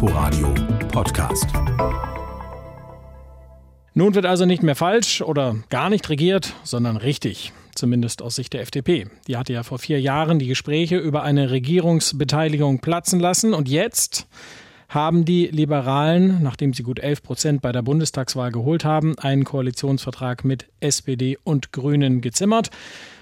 Inforadio Podcast. Nun wird also nicht mehr falsch oder gar nicht regiert, sondern richtig. Zumindest aus Sicht der FDP. Die hatte ja vor vier Jahren die Gespräche über eine Regierungsbeteiligung platzen lassen. Und jetzt haben die Liberalen, nachdem sie gut 11 Prozent bei der Bundestagswahl geholt haben, einen Koalitionsvertrag mit SPD und Grünen gezimmert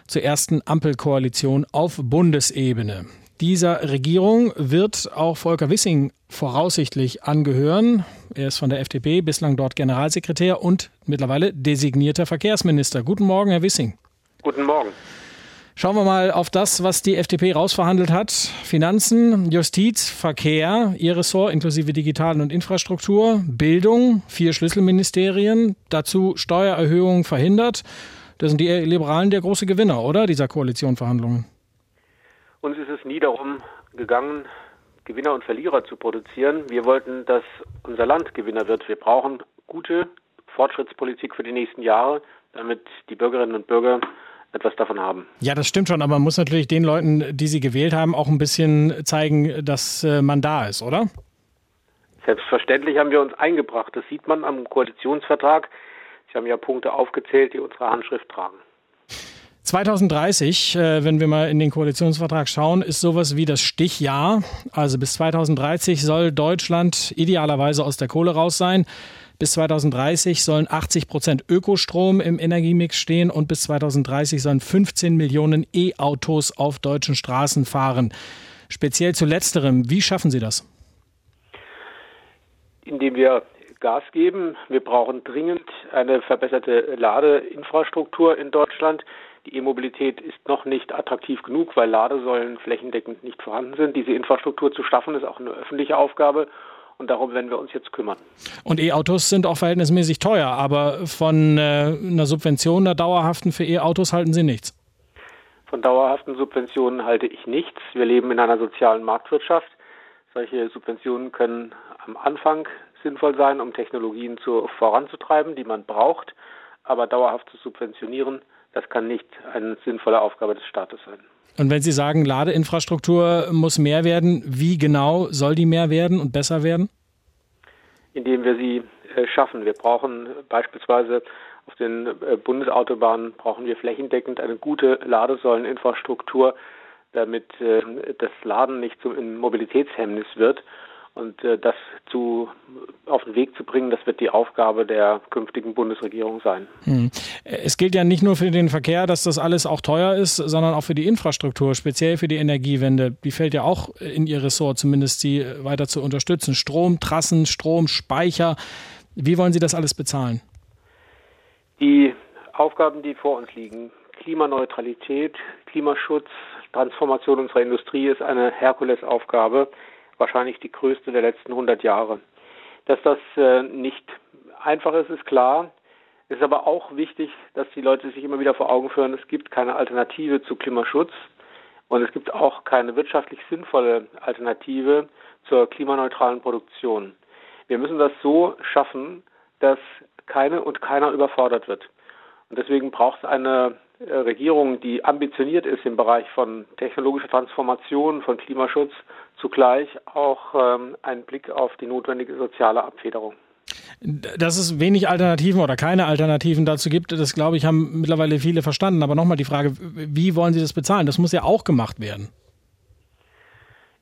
zur ersten Ampelkoalition auf Bundesebene. Dieser Regierung wird auch Volker Wissing voraussichtlich angehören. Er ist von der FDP, bislang dort Generalsekretär und mittlerweile designierter Verkehrsminister. Guten Morgen, Herr Wissing. Guten Morgen. Schauen wir mal auf das, was die FDP rausverhandelt hat. Finanzen, Justiz, Verkehr, Ihr Ressort inklusive Digitalen und Infrastruktur, Bildung, vier Schlüsselministerien, dazu Steuererhöhungen verhindert. Das sind die Liberalen der große Gewinner, oder, dieser Koalitionverhandlungen? Uns ist es nie darum gegangen, Gewinner und Verlierer zu produzieren. Wir wollten, dass unser Land Gewinner wird. Wir brauchen gute Fortschrittspolitik für die nächsten Jahre, damit die Bürgerinnen und Bürger etwas davon haben. Ja, das stimmt schon, aber man muss natürlich den Leuten, die sie gewählt haben, auch ein bisschen zeigen, dass äh, man da ist, oder? Selbstverständlich haben wir uns eingebracht. Das sieht man am Koalitionsvertrag. Sie haben ja Punkte aufgezählt, die unsere Handschrift tragen. 2030, äh, wenn wir mal in den Koalitionsvertrag schauen, ist sowas wie das Stichjahr. Also bis 2030 soll Deutschland idealerweise aus der Kohle raus sein. Bis 2030 sollen 80 Prozent Ökostrom im Energiemix stehen und bis 2030 sollen 15 Millionen E-Autos auf deutschen Straßen fahren. Speziell zu letzterem, wie schaffen Sie das? Indem wir Gas geben. Wir brauchen dringend eine verbesserte Ladeinfrastruktur in Deutschland. Die E-Mobilität ist noch nicht attraktiv genug, weil Ladesäulen flächendeckend nicht vorhanden sind. Diese Infrastruktur zu schaffen, ist auch eine öffentliche Aufgabe. Und darum werden wir uns jetzt kümmern. Und E-Autos sind auch verhältnismäßig teuer, aber von äh, einer Subvention, einer dauerhaften für E-Autos halten Sie nichts? Von dauerhaften Subventionen halte ich nichts. Wir leben in einer sozialen Marktwirtschaft. Solche Subventionen können am Anfang sinnvoll sein, um Technologien zu, voranzutreiben, die man braucht. Aber dauerhaft zu subventionieren, das kann nicht eine sinnvolle Aufgabe des Staates sein. Und wenn Sie sagen, Ladeinfrastruktur muss mehr werden, wie genau soll die mehr werden und besser werden? Indem wir sie äh, schaffen. Wir brauchen beispielsweise auf den äh, Bundesautobahnen brauchen wir flächendeckend eine gute Ladesäuleninfrastruktur, damit äh, das Laden nicht zum Mobilitätshemmnis wird. Und äh, das zu, auf den Weg zu bringen, das wird die Aufgabe der künftigen Bundesregierung sein. Hm. Es gilt ja nicht nur für den Verkehr, dass das alles auch teuer ist, sondern auch für die Infrastruktur, speziell für die Energiewende. Die fällt ja auch in Ihr Ressort, zumindest sie weiter zu unterstützen. Strom, Trassen, Strom, Speicher. Wie wollen Sie das alles bezahlen? Die Aufgaben, die vor uns liegen, Klimaneutralität, Klimaschutz, Transformation unserer Industrie ist eine Herkulesaufgabe wahrscheinlich die größte der letzten 100 Jahre. Dass das äh, nicht einfach ist, ist klar. Es ist aber auch wichtig, dass die Leute sich immer wieder vor Augen führen, es gibt keine Alternative zu Klimaschutz und es gibt auch keine wirtschaftlich sinnvolle Alternative zur klimaneutralen Produktion. Wir müssen das so schaffen, dass keine und keiner überfordert wird. Und deswegen braucht es eine äh, Regierung, die ambitioniert ist im Bereich von technologischer Transformation, von Klimaschutz, zugleich auch ähm, einen Blick auf die notwendige soziale Abfederung. Dass es wenig Alternativen oder keine Alternativen dazu gibt, das glaube ich, haben mittlerweile viele verstanden. Aber nochmal die Frage, wie wollen Sie das bezahlen? Das muss ja auch gemacht werden.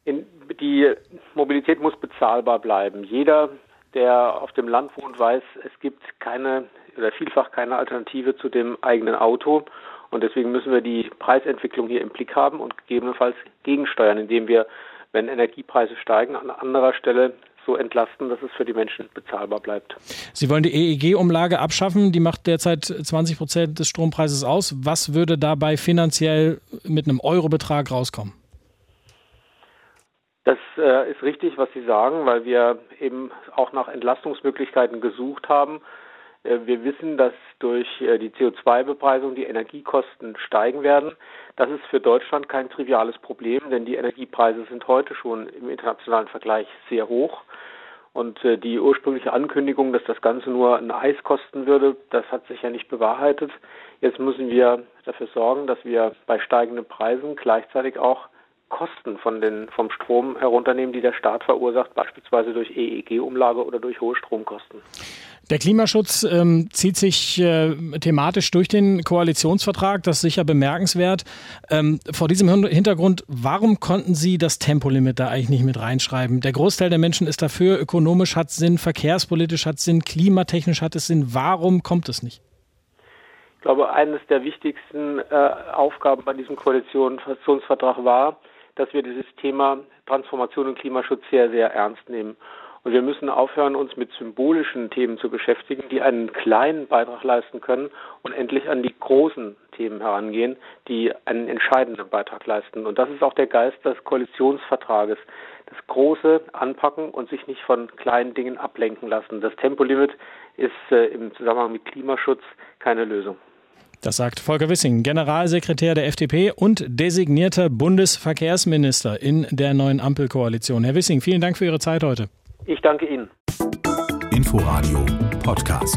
In, die Mobilität muss bezahlbar bleiben. Jeder, der auf dem Land wohnt, weiß, es gibt keine oder vielfach keine Alternative zu dem eigenen Auto. Und deswegen müssen wir die Preisentwicklung hier im Blick haben und gegebenenfalls gegensteuern, indem wir, wenn Energiepreise steigen, an anderer Stelle so entlasten, dass es für die Menschen bezahlbar bleibt. Sie wollen die EEG-Umlage abschaffen. Die macht derzeit 20 Prozent des Strompreises aus. Was würde dabei finanziell mit einem Eurobetrag rauskommen? Das äh, ist richtig, was Sie sagen, weil wir eben auch nach Entlastungsmöglichkeiten gesucht haben. Äh, wir wissen, dass durch äh, die CO2-Bepreisung die Energiekosten steigen werden. Das ist für Deutschland kein triviales Problem, denn die Energiepreise sind heute schon im internationalen Vergleich sehr hoch. Und äh, die ursprüngliche Ankündigung, dass das Ganze nur ein Eis kosten würde, das hat sich ja nicht bewahrheitet. Jetzt müssen wir dafür sorgen, dass wir bei steigenden Preisen gleichzeitig auch Kosten von den, vom Strom herunternehmen, die der Staat verursacht, beispielsweise durch EEG-Umlage oder durch hohe Stromkosten. Der Klimaschutz ähm, zieht sich äh, thematisch durch den Koalitionsvertrag. Das ist sicher bemerkenswert. Ähm, vor diesem Hintergrund, warum konnten Sie das Tempolimit da eigentlich nicht mit reinschreiben? Der Großteil der Menschen ist dafür. Ökonomisch hat Sinn, verkehrspolitisch hat Sinn, klimatechnisch hat es Sinn. Warum kommt es nicht? Ich glaube, eines der wichtigsten äh, Aufgaben bei diesem Koalitionsvertrag war, dass wir dieses Thema Transformation und Klimaschutz sehr, sehr ernst nehmen. Und wir müssen aufhören, uns mit symbolischen Themen zu beschäftigen, die einen kleinen Beitrag leisten können und endlich an die großen Themen herangehen, die einen entscheidenden Beitrag leisten. Und das ist auch der Geist des Koalitionsvertrages. Das große anpacken und sich nicht von kleinen Dingen ablenken lassen. Das Tempolimit ist äh, im Zusammenhang mit Klimaschutz keine Lösung. Das sagt Volker Wissing, Generalsekretär der FDP und designierter Bundesverkehrsminister in der neuen Ampelkoalition. Herr Wissing, vielen Dank für Ihre Zeit heute. Ich danke Ihnen. Inforadio Podcast.